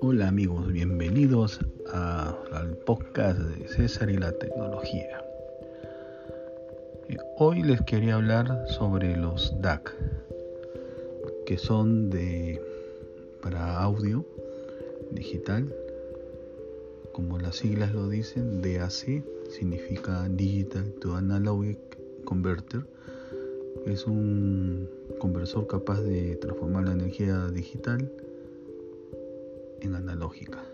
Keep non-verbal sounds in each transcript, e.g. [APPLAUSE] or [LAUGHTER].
Hola amigos, bienvenidos al podcast de César y la tecnología. Eh, hoy les quería hablar sobre los DAC, que son de para audio digital, como las siglas lo dicen, DAC significa Digital to Analog Converter. Es un conversor capaz de transformar la energía digital en analógica.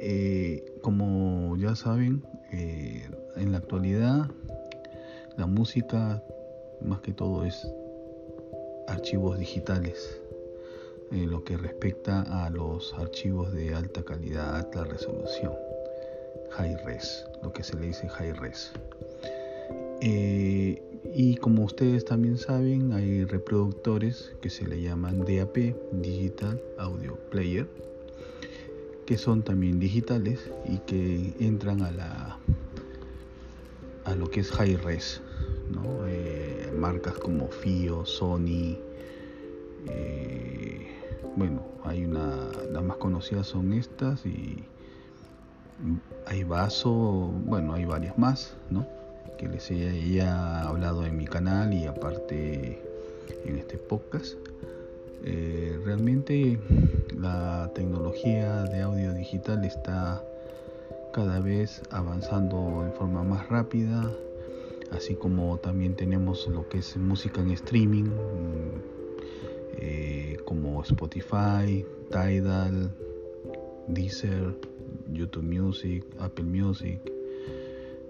Eh, como ya saben, eh, en la actualidad la música más que todo es archivos digitales en lo que respecta a los archivos de alta calidad, alta resolución, high res, lo que se le dice high res. Eh, y como ustedes también saben, hay reproductores que se le llaman DAP, Digital Audio Player, que son también digitales y que entran a la a lo que es high res, eh, marcas como FIO, Sony, eh, bueno, hay una, las más conocidas son estas y hay Vaso, bueno, hay varias más, ¿no? Que les haya hablado en mi canal y aparte en este podcast. Eh, realmente la tecnología de audio digital está cada vez avanzando en forma más rápida, así como también tenemos lo que es música en streaming, eh, como Spotify, Tidal, Deezer, YouTube Music, Apple Music,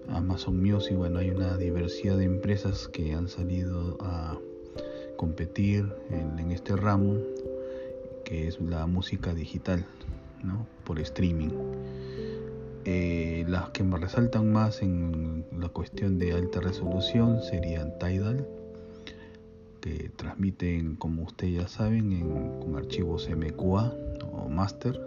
Amazon Music, bueno, hay una diversidad de empresas que han salido a competir en, este ramo, que es la música digital, ¿no? por streaming. Eh, las que me resaltan más en la cuestión de alta resolución serían Tidal, que transmiten, como ustedes ya saben, con archivos MQA o Master.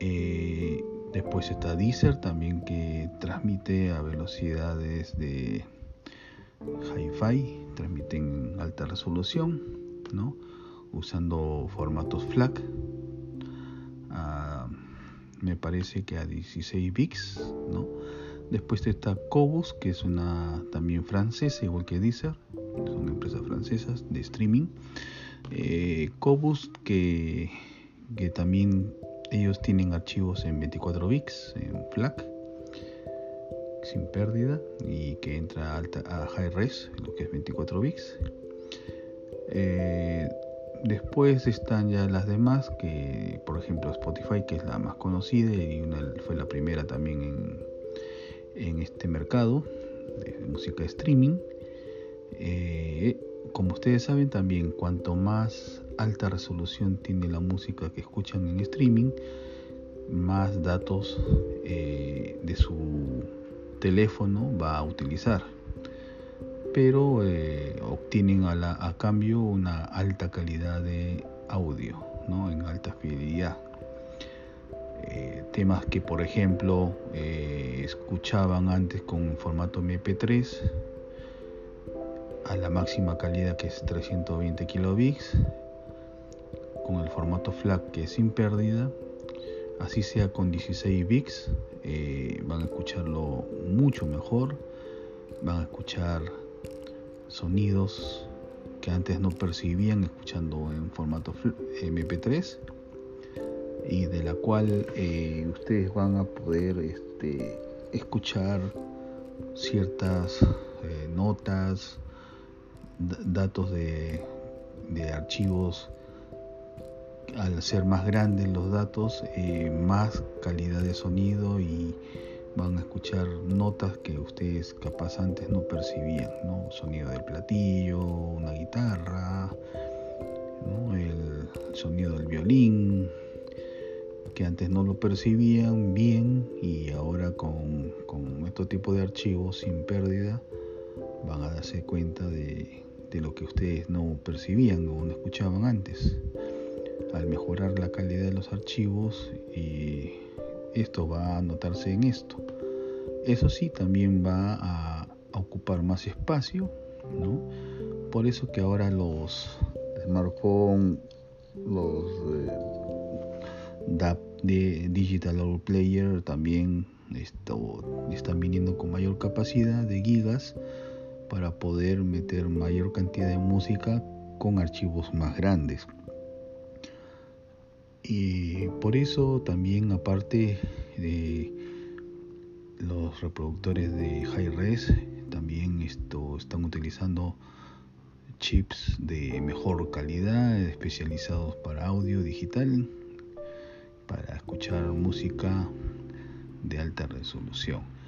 Eh, Después está Deezer también que transmite a velocidades de hi-fi, transmiten alta resolución, ¿no? usando formatos FLAC. Ah, me parece que a 16 bits, ¿no? Después está Cobus, que es una también francesa, igual que Deezer, son empresas francesas de streaming. Eh, Cobus, que, que también ellos tienen archivos en 24 bits, en FLAC, sin pérdida y que entra alta, a high res, lo que es 24 bits. Eh, después están ya las demás, que por ejemplo Spotify, que es la más conocida y fue la primera también en, en este mercado de música streaming. Eh, como ustedes saben también, cuanto más alta resolución tiene la música que escuchan en streaming, más datos eh, de su teléfono va a utilizar. Pero eh, obtienen a, cambio una alta calidad de audio, ¿no? en alta fidelidad. Eh, temas que por ejemplo escuchaban antes con formato MP3 a la máxima calidad que es 320 kilobits con el formato FLAC que es sin pérdida, así sea con 16 bits, eh, van a escucharlo mucho mejor, van a escuchar sonidos que antes no percibían escuchando en formato MP3 y de la cual eh, ustedes van a poder este, escuchar ciertas eh, notas, datos de, de archivos al ser más grandes los datos, eh, más calidad de sonido y van a escuchar notas que ustedes capaz antes no percibían, ¿no? Sonido del platillo, una guitarra, el sonido del violín, que antes no lo percibían bien y ahora con, con estos tipos de archivos sin pérdida van a darse cuenta de, de lo que ustedes no percibían o no escuchaban antes al mejorar la calidad de los archivos y esto va a notarse en esto. Eso sí, también va a ocupar más espacio, ¿no? Por eso que ahora los smartphones, los DAP de Digital Audio Player también esto, están viniendo con mayor capacidad de gigas para poder meter mayor cantidad de música con archivos más grandes. Y por eso también aparte de los reproductores de high-res también esto están utilizando chips de mejor calidad especializados para audio digital para escuchar música de alta resolución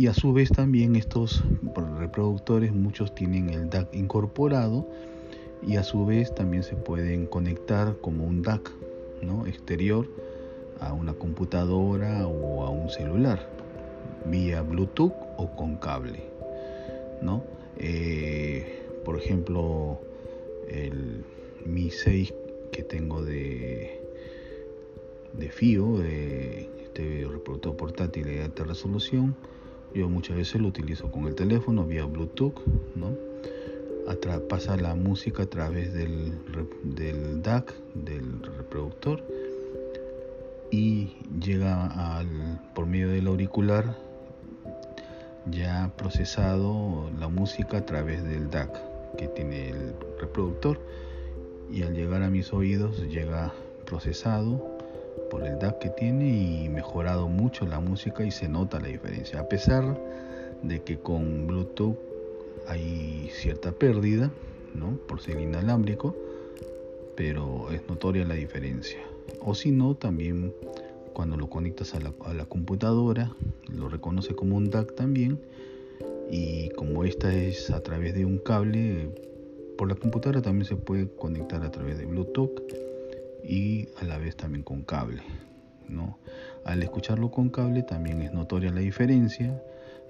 y a su vez también estos reproductores muchos tienen el DAC incorporado y a su vez también se pueden conectar como un DAC ¿no? exterior a una computadora o a un celular vía Bluetooth o con cable ¿no? Eh, por ejemplo el Mi 6 que tengo de de FIO de este reproductor portátil de alta resolución yo muchas veces lo utilizo con el teléfono vía Bluetooth ¿no? pasa la música a través del, del DAC, del reproductor, y llega al, por medio del auricular ya procesado la música a través del DAC que tiene el reproductor y al llegar a mis oídos llega procesado por el DAC que tiene y mejorado mucho la música y se nota la diferencia a pesar de que con Bluetooth hay cierta pérdida, ¿no? Por ser inalámbrico, pero es notoria la diferencia. O si no, también cuando lo conectas a la, computadora, lo reconoce como un DAC también, y como esta es a través de un cable, por la computadora también se puede conectar a través de Bluetooth y a la vez también con cable. ¿no? Al escucharlo con cable también es notoria la diferencia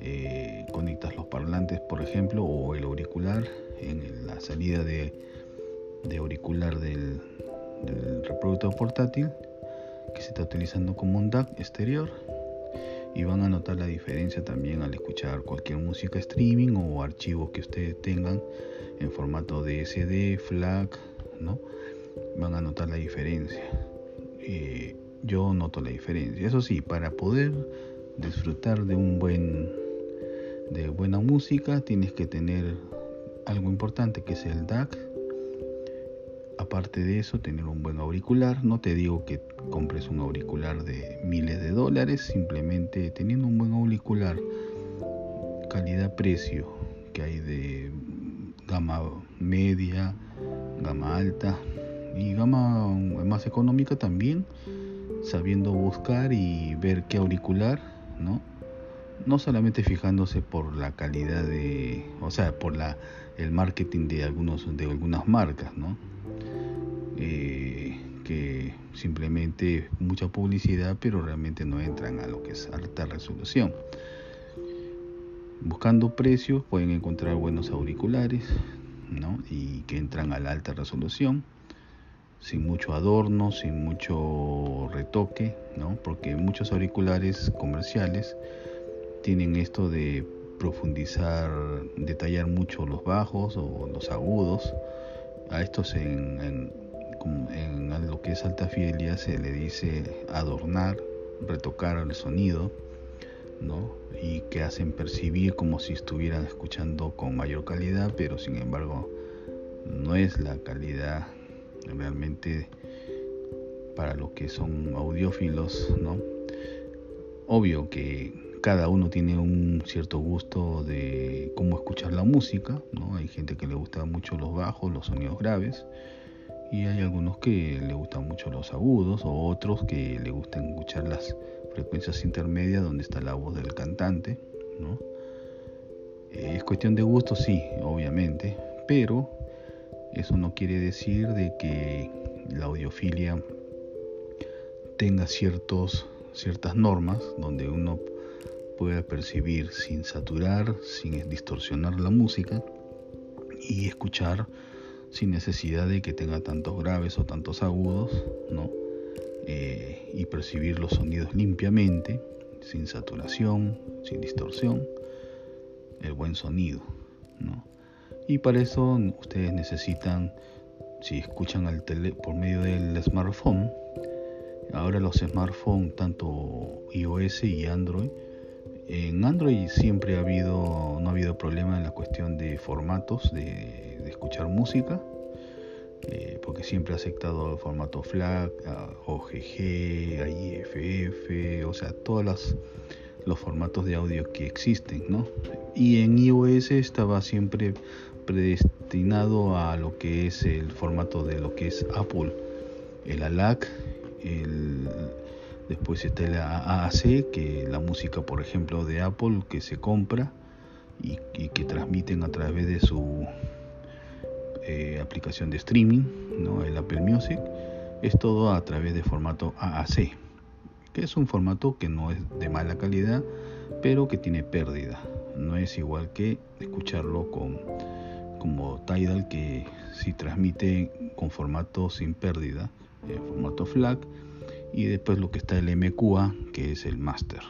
eh, conectas los parlantes, por ejemplo, o el auricular en la salida de, auricular del, reproductor portátil que se está utilizando como un DAC exterior y van a notar la diferencia también al escuchar cualquier música streaming o archivos que ustedes tengan en formato DSD, FLAC, ¿no? Van a notar la diferencia. Eh, yo noto la diferencia. Eso sí, para poder disfrutar de un buen de buena música tienes que tener algo importante que es el DAC. Aparte de eso, tener un buen auricular. No te digo que compres un auricular de miles de dólares, simplemente teniendo un buen auricular, calidad-precio, que hay de gama media, gama alta y gama más económica también, sabiendo buscar y ver qué auricular, ¿no? no solamente fijándose por la calidad de, o sea, por la, el marketing de, algunos, de algunas marcas, ¿no? Eh, que simplemente mucha publicidad, pero realmente no entran a lo que es alta resolución. Buscando precios pueden encontrar buenos auriculares, ¿no? Y que entran a la alta resolución, sin mucho adorno, sin mucho retoque, ¿no? Porque muchos auriculares comerciales tienen esto de profundizar, detallar mucho los bajos o los agudos. A estos en, lo que es alta fidelidad se le dice adornar, retocar el sonido, ¿no? y que hacen percibir como si estuvieran escuchando con mayor calidad, pero sin embargo no es la calidad realmente para lo que son audiófilos. Obvio que cada uno tiene un cierto gusto de cómo escuchar la música. Hay gente que le gusta mucho los bajos, los sonidos graves, y hay algunos que le gustan mucho los agudos, o otros que le gustan escuchar las frecuencias intermedias donde está la voz del cantante, es cuestión de gusto, sí, obviamente, pero eso no quiere decir de que la audiofilia tenga ciertas normas donde uno pueda percibir sin saturar, sin distorsionar la música y escuchar sin necesidad de que tenga tantos graves o tantos agudos, ¿no? Eh, y percibir los sonidos limpiamente, sin saturación, sin distorsión, el buen sonido. ¿no? Y para eso ustedes necesitan, si escuchan al tele, por medio del smartphone, ahora los smartphones, tanto iOS y Android, en Android siempre ha habido, no ha habido problema en la cuestión de formatos de, escuchar música, eh, porque siempre ha aceptado el formato FLAC, OGG, IFF, o sea, todos los formatos de audio que existen, ¿no? Y en iOS estaba siempre predestinado a lo que es el formato de lo que es Apple, el ALAC, el Después está el AAC, que la música, por ejemplo, de Apple que se compra y, que transmiten a través de su eh, aplicación de streaming, ¿no? el Apple Music, es todo a través de formato AAC, que es un formato que no es de mala calidad, pero que tiene pérdida. No es igual que escucharlo con como Tidal que si transmite con formato sin pérdida, formato FLAC, y después lo que está el MQA que es el master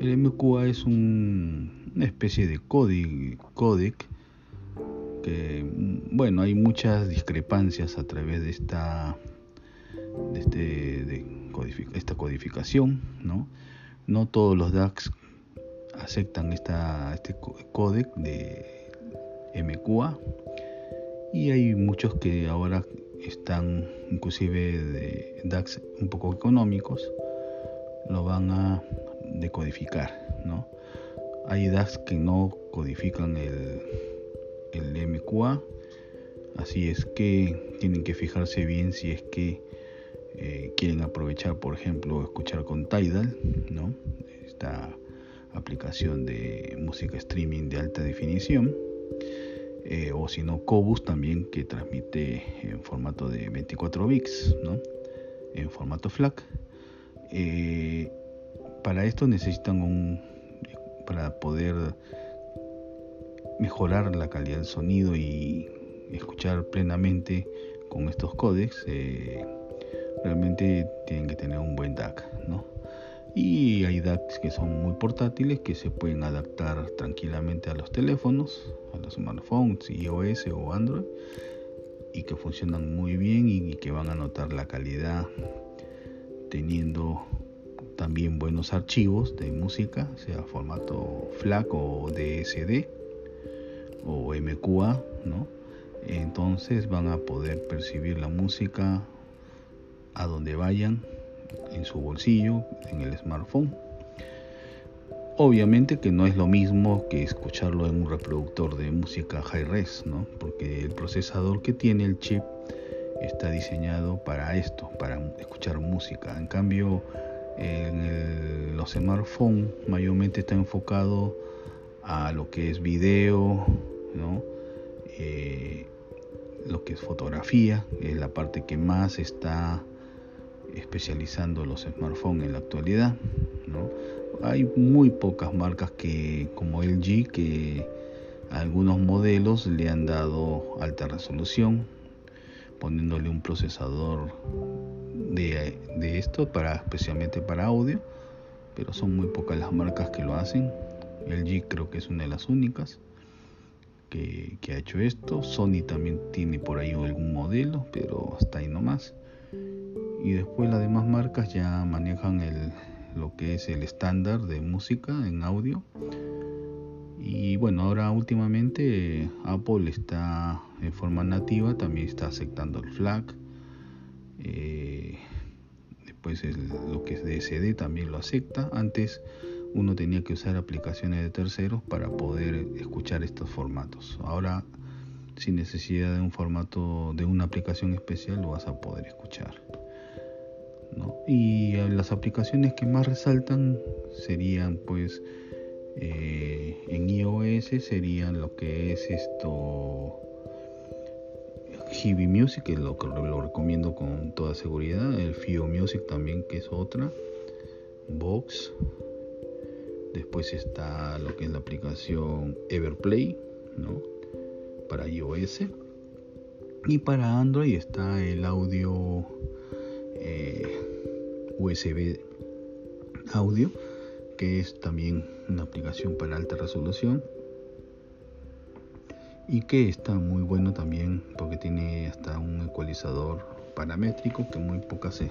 el MQA es un, una especie de codec que bueno hay muchas discrepancias a través de esta de, este, esta codificación no no todos los DAX aceptan esta, este codec de MQA y hay muchos que ahora están inclusive de DAX un poco económicos, lo van a decodificar, ¿no? Hay DAX que no codifican el, el MQA, así es que tienen que fijarse bien si es que eh, quieren aprovechar, por ejemplo, escuchar con Tidal, ¿no? Esta aplicación de música streaming de alta definición eh, o si no Cobus también que transmite en formato de 24 bits, ¿no? en formato FLAC. Eh, para esto necesitan un, para poder mejorar la calidad del sonido y escuchar plenamente con estos códecs, realmente tienen que tener un buen DAC, ¿no? y hay DACs que son muy portátiles que se pueden adaptar tranquilamente a los teléfonos, a los smartphones, iOS o Android y que funcionan muy bien y que van a notar la calidad teniendo también buenos archivos de música, sea formato FLAC o DSD o MQA, ¿no? Entonces van a poder percibir la música a donde vayan en su bolsillo, en el smartphone. Obviamente que no es lo mismo que escucharlo en un reproductor de música high-res, ¿no? porque el procesador que tiene el chip está diseñado para esto, para escuchar música. En cambio, en los smartphones mayormente está enfocado a lo que es video, ¿no? Eh, lo que es fotografía, es la parte que más está especializando los smartphones en la actualidad. ¿no? Hay muy pocas marcas que como LG que algunos modelos le han dado alta resolución poniéndole un procesador de, de esto para especialmente para audio pero son muy pocas las marcas que lo hacen LG creo que es una de las únicas que, que, ha hecho esto. Sony también tiene por ahí algún modelo, pero hasta ahí nomás y después las demás marcas ya manejan el, lo que es el estándar de música en audio. Y bueno ahora últimamente Apple está en forma nativa también está aceptando el FLAC eh, después lo que es DSD también lo acepta. Antes uno tenía que usar aplicaciones de terceros para poder escuchar estos formatos. Ahora sin necesidad de un formato de una aplicación especial lo vas a poder escuchar y eh, las aplicaciones que más resaltan serían pues eh, en iOS serían lo que es esto Heavy Music, que lo, lo recomiendo con toda seguridad, el Fio Music también que es otra, Box, después está lo que es la aplicación Everplay, ¿no? Para iOS y para Android está el audio eh, USB audio que es también una aplicación para alta resolución y que está muy bueno también porque tiene hasta un ecualizador paramétrico que muy pocas eh,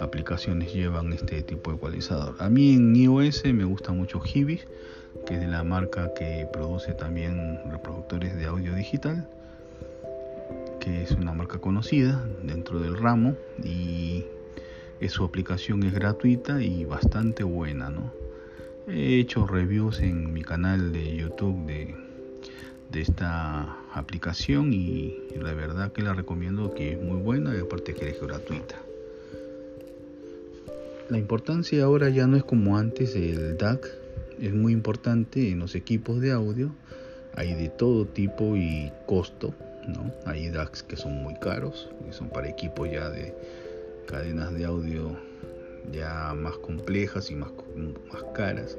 aplicaciones llevan este tipo de ecualizador. A mí en iOS me gusta mucho Hibi, que es de la marca que produce también reproductores de audio digital, que es una marca conocida dentro del ramo y su aplicación es gratuita y bastante buena, ¿no? He hecho reviews en mi canal de YouTube de de esta aplicación y la verdad que la recomiendo que es muy buena y aparte que es gratuita. La importancia ahora ya no es como antes el DAC, es muy importante en los equipos de audio, hay de todo tipo y costo, Hay DACs que son muy caros, que son para equipos ya de cadenas de audio ya más complejas y más, más caras.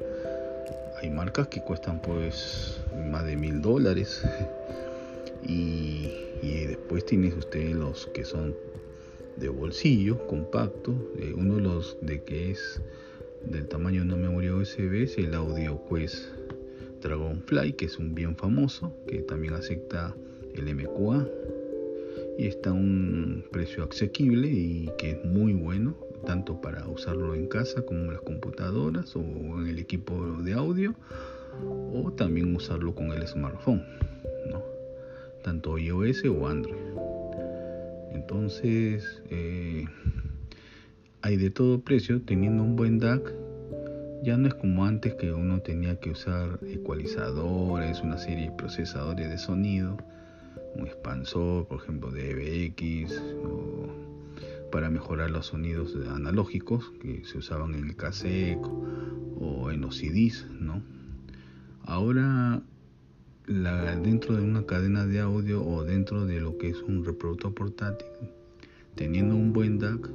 Hay marcas que cuestan pues más de mil dólares. [LAUGHS] Y, después tienes usted los que son de bolsillo compacto. Eh, uno de los de que es del tamaño de una memoria USB es el Audio Quest Dragonfly que es un bien famoso que también acepta el MQA y está a un precio asequible y que es muy bueno tanto para usarlo en casa como en las computadoras o en el equipo de audio o también usarlo con el smartphone, tanto iOS o Android. Entonces, eh, hay de todo precio, teniendo un buen DAC, ya no es como antes que uno tenía que usar ecualizadores, una serie de procesadores de sonido, un expansor, por ejemplo, de o para mejorar los sonidos analógicos que se usaban en el cassette o en los CDs, ¿no? Ahora dentro de una cadena de audio o dentro de lo que es un reproductor portátil, teniendo un buen DAC,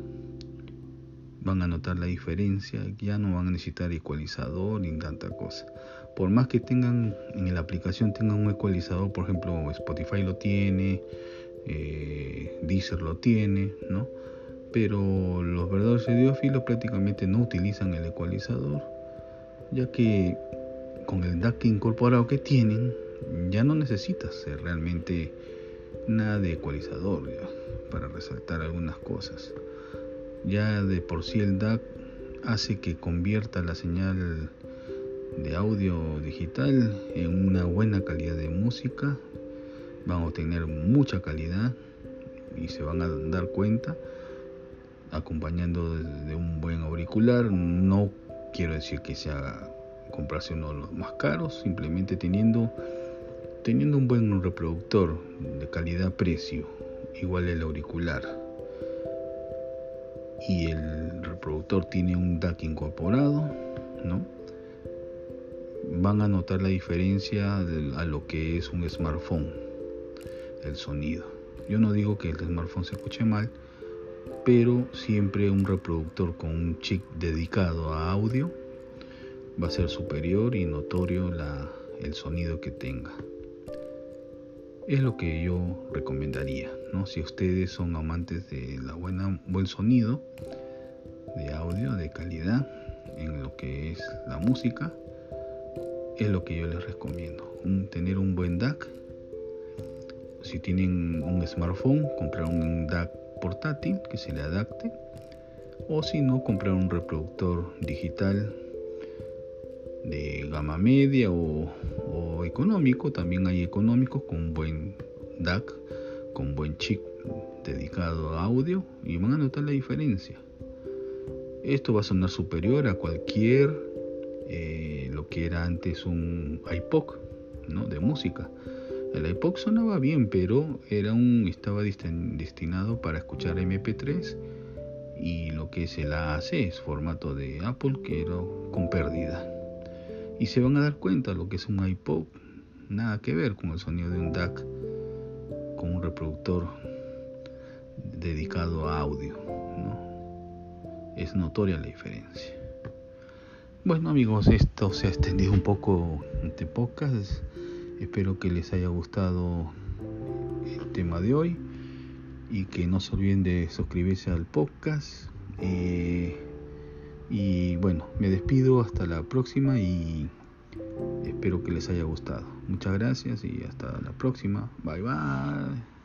van a notar la diferencia, ya no van a necesitar ecualizador ni tanta cosa. Por más que tengan en la aplicación tengan un ecualizador, por ejemplo Spotify lo tiene, eh, Deezer lo tiene, ¿no? pero los verdaderos audiófilos prácticamente no utilizan el ecualizador, ya que con el DAC incorporado que tienen ya no necesitas realmente nada de ecualizador para resaltar algunas cosas. Ya de por sí el DAC hace que convierta la señal de audio digital en una buena calidad de música. Van a obtener mucha calidad y se van a dar cuenta acompañando de un buen auricular. No quiero decir que sea comprarse uno de los más caros, simplemente teniendo, teniendo un buen reproductor de calidad-precio, igual el auricular. Y el reproductor tiene un DAC incorporado, ¿no? Van a notar la diferencia a lo que es un smartphone, el sonido. Yo no digo que el smartphone se escuche mal, pero siempre un reproductor con un chip dedicado a audio va a ser superior y notorio el sonido que tenga. Es lo que yo recomendaría, ¿no? Si ustedes son amantes de la buena buen sonido de audio de calidad en lo que es la música, es lo que yo les recomiendo. tener un buen DAC. Si tienen un smartphone, comprar un DAC portátil que se le adapte o si no comprar un reproductor digital de gama media o, económico también hay económicos con buen DAC con buen chip dedicado a audio y van a notar la diferencia esto va a sonar superior a cualquier eh, lo que era antes un iPod ¿no? de música el iPod sonaba bien, pero era un, estaba destinado para escuchar MP3 y lo que es el AAC es formato de Apple que era con pérdida. Y se van a dar cuenta lo que es un iPod, nada que ver con el sonido de un DAC, con un reproductor dedicado a audio. Es notoria la diferencia. Bueno amigos, esto se ha extendido un poco de podcast Espero que les haya gustado el tema de hoy y que no se olviden de suscribirse al podcast. Eh, Y bueno, me despido hasta la próxima y espero que les haya gustado. Muchas gracias y hasta la próxima. Bye bye.